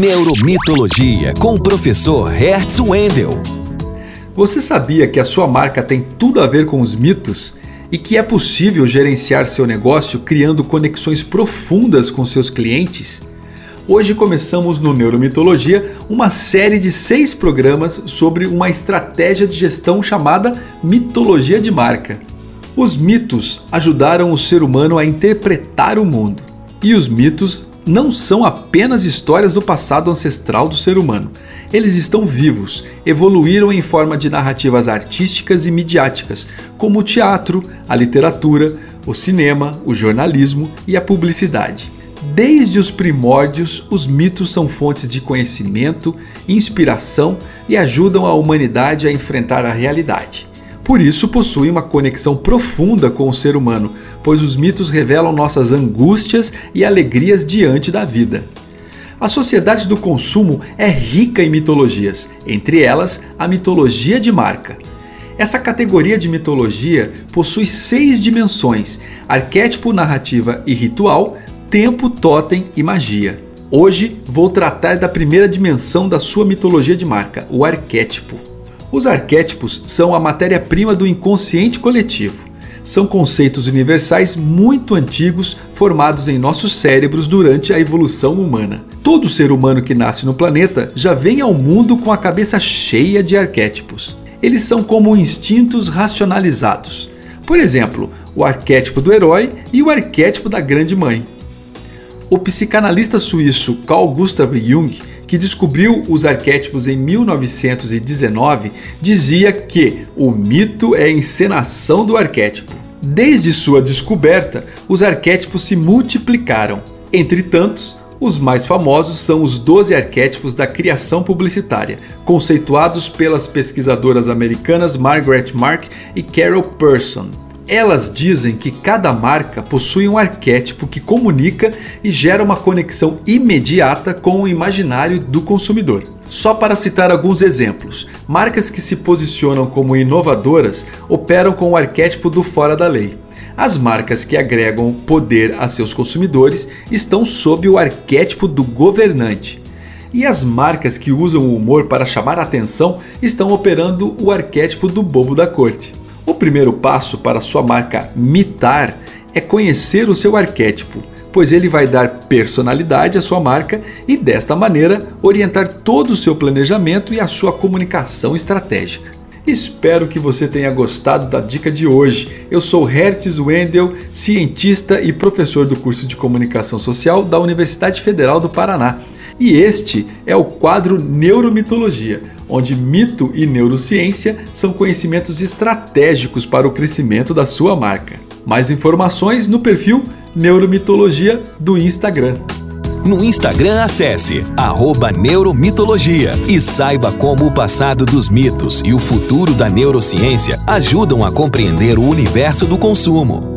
Neuromitologia com o professor Hertz Wendel. Você sabia que a sua marca tem tudo a ver com os mitos? E que é possível gerenciar seu negócio criando conexões profundas com seus clientes? Hoje começamos no Neuromitologia uma série de seis programas sobre uma estratégia de gestão chamada mitologia de marca. Os mitos ajudaram o ser humano a interpretar o mundo. E os mitos não são apenas histórias do passado ancestral do ser humano. Eles estão vivos, evoluíram em forma de narrativas artísticas e midiáticas, como o teatro, a literatura, o cinema, o jornalismo e a publicidade. Desde os primórdios, os mitos são fontes de conhecimento, inspiração e ajudam a humanidade a enfrentar a realidade. Por isso possuem uma conexão profunda com o ser humano, pois os mitos revelam nossas angústias e alegrias diante da vida. A sociedade do consumo é rica em mitologias, entre elas a mitologia de marca. Essa categoria de mitologia possui seis dimensões: arquétipo, narrativa e ritual, tempo, totem e magia. Hoje vou tratar da primeira dimensão da sua mitologia de marca, o arquétipo. Os arquétipos são a matéria-prima do inconsciente coletivo. São conceitos universais muito antigos formados em nossos cérebros durante a evolução humana. Todo ser humano que nasce no planeta já vem ao mundo com a cabeça cheia de arquétipos. Eles são como instintos racionalizados. Por exemplo, o arquétipo do herói e o arquétipo da grande mãe. O psicanalista suíço Carl Gustav Jung que descobriu os arquétipos em 1919, dizia que o mito é a encenação do arquétipo. Desde sua descoberta, os arquétipos se multiplicaram. Entre tantos, os mais famosos são os 12 arquétipos da criação publicitária, conceituados pelas pesquisadoras americanas Margaret Mark e Carol Person. Elas dizem que cada marca possui um arquétipo que comunica e gera uma conexão imediata com o imaginário do consumidor. Só para citar alguns exemplos, marcas que se posicionam como inovadoras operam com o arquétipo do fora da lei. As marcas que agregam poder a seus consumidores estão sob o arquétipo do governante. E as marcas que usam o humor para chamar a atenção estão operando o arquétipo do bobo da corte. O primeiro passo para sua marca mitar é conhecer o seu arquétipo, pois ele vai dar personalidade à sua marca e, desta maneira, orientar todo o seu planejamento e a sua comunicação estratégica. Espero que você tenha gostado da dica de hoje. Eu sou Hertz Wendel, cientista e professor do curso de Comunicação Social da Universidade Federal do Paraná. E este é o quadro Neuromitologia, onde mito e neurociência são conhecimentos estratégicos para o crescimento da sua marca. Mais informações no perfil Neuromitologia do Instagram. No Instagram, acesse Neuromitologia e saiba como o passado dos mitos e o futuro da neurociência ajudam a compreender o universo do consumo.